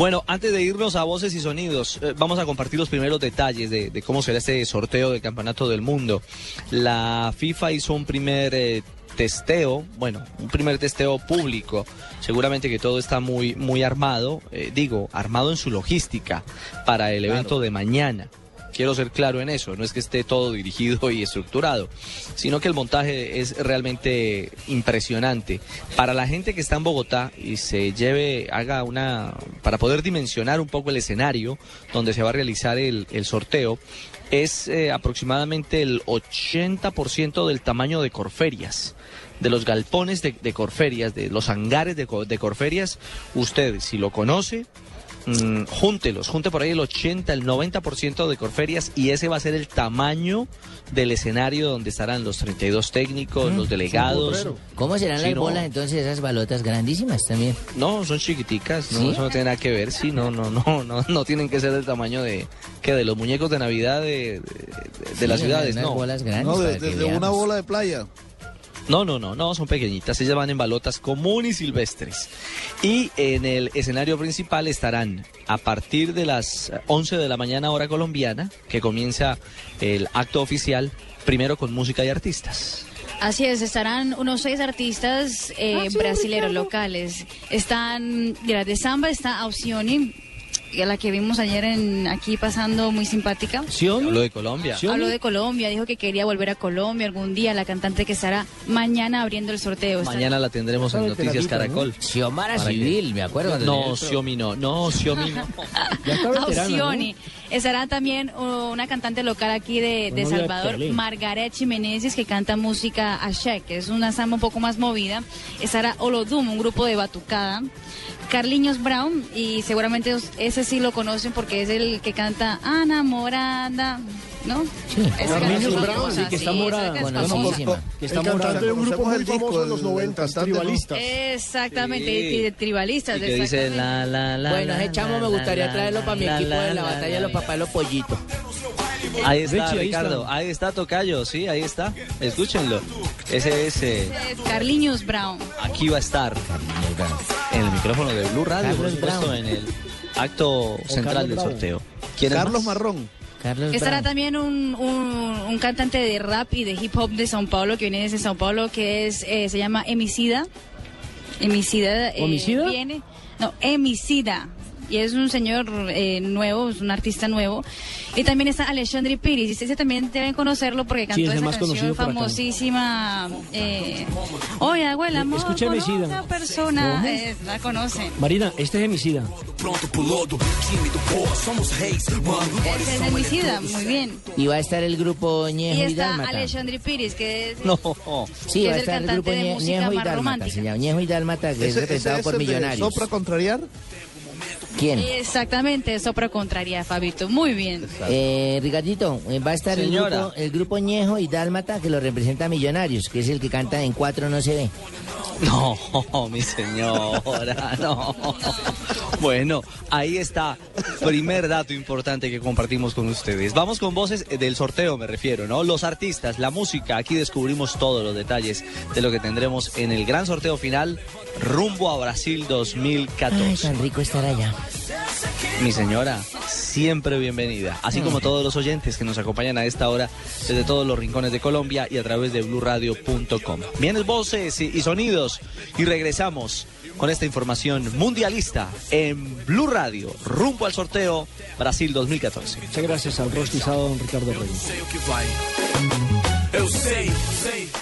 Bueno, antes de irnos a voces y sonidos, eh, vamos a compartir los primeros detalles de, de, cómo será este sorteo del Campeonato del Mundo. La FIFA hizo un primer eh, testeo, bueno, un primer testeo público. Seguramente que todo está muy, muy armado, eh, digo, armado en su logística para el evento claro. de mañana. Quiero ser claro en eso, no es que esté todo dirigido y estructurado, sino que el montaje es realmente impresionante. Para la gente que está en Bogotá y se lleve, haga una, para poder dimensionar un poco el escenario donde se va a realizar el, sorteo, es eh, aproximadamente el 80% del tamaño de Corferias de los galpones de, de Corferias, de los hangares de, de Corferias, usted si lo conoce, Mm, júntelos, junte por ahí el 80, el 90% de Corferias y ese va a ser el tamaño del escenario donde estarán los 32 técnicos, mm, los delegados. ¿Cómo serán Sí, las no. bolas entonces, esas balotas grandísimas también? No, son chiquiticas, no, ¿Sí? eso no tiene nada que ver, sí, no, no, no, no, no tienen que ser del tamaño de, que de los muñecos de Navidad de, de- de- de las ciudades, no. bolas grandes No, desde una bola de playa. No, no, no, no, son pequeñitas, ellas van en balotas comunes y silvestres. Y en el escenario principal estarán a partir de las 11 de la mañana hora colombiana, que comienza el acto oficial, primero con música y artistas. Así es, estarán unos seis artistas eh, brasileros locales. Están, de la de samba está Ausioni, a la que vimos ayer en aquí pasando muy simpática. Hablo de Colombia. Habló de Colombia, dijo que quería volver a Colombia algún día, la cantante que estará mañana abriendo el sorteo. Mañana la tendremos en Noticias Caracol. Xiomara Civil, me acuerdo. No, Xiomi no, no, Xiomi no. Ausioni. Estará también uh, una cantante local aquí de, de Salvador. Margaret Jiménez, que canta música Ashek, que es una samba un poco más movida. Estará Olodum, un grupo de batucada. Carliños Brown, y seguramente os- ese sí lo conocen porque es el que canta Enamorada, ¿no? Sí. Esa Carliños canción Brown, sí, que está morada. que es. Que El está cantante morada. de un grupo muy el famoso de los el 90, cantante, ¿no? tribalistas. Exactamente, Sí. y de tribalistas. Y que dice exactamente. la, la, la. Bueno, ese chamo la, me gustaría la, traerlo para mi equipo la, de la la, batalla de los papás de los pollitos. Ahí está, Richie, ahí Ricardo. está. Ahí está Tocayo, sí, ahí está. Escúchenlo. Ese es. eh, Carliños Brown. aquí va a estar. En el micrófono de Blue Radio, por supuesto, en el acto central del sorteo. ¿Quién es Carlos? Marrón. Carlos Estará Brown. también un, un, un cantante de rap y de hip hop de Sao Paulo que viene desde Sao Paulo que es eh, se llama Emicida. Emicida. eh, ¿Homicida? Viene, no, Emicida. Y es un señor eh, nuevo, es un artista nuevo. Y también está Alexandre Piris. Ese también deben conocerlo porque cantó Sí, es el esa más canción famosísima. Eh, Oye, abuela, amor, Escucha otra persona. Eh, la conocen. Marina, este es Emicida. Ese es Emicida, muy bien. Y va a estar el grupo Y Ñejo y está Dálmata. Alexandre Piris, que es No. Sí, que va a es el estar el cantante grupo de Ñe- música Ñejo y más Dálmata. romántica. Se llama Ñejo y Dálmata, que es Ese, ese representado es por el Millonarios. Sopra Contrariar. ¿Quién? Exactamente, Sopra Contraria, Fabito. Muy bien. Eh, Ricardito, eh, va a estar el grupo, el grupo Ñejo y Dálmata que lo representa Millonarios, que es el que canta en cuatro no se ve. No, mi señora, no. Bueno, ahí está. Primer dato importante que compartimos con ustedes. Vamos con voces del sorteo, me refiero, ¿no? Los artistas, la música. Aquí descubrimos todos los detalles de lo que tendremos en el gran sorteo final rumbo a Brasil Ay, 2014. tan rico estar allá. Mi señora, siempre bienvenida. Así como todos los oyentes que nos acompañan a esta hora desde todos los rincones de Colombia y a través de blurradio.com. Vienes voces y, y sonidos y regresamos con esta información mundialista en Blue Radio, rumbo al sorteo Brasil 2014. Muchas gracias al rostizado don Ricardo Reyes. Eu sei, sei.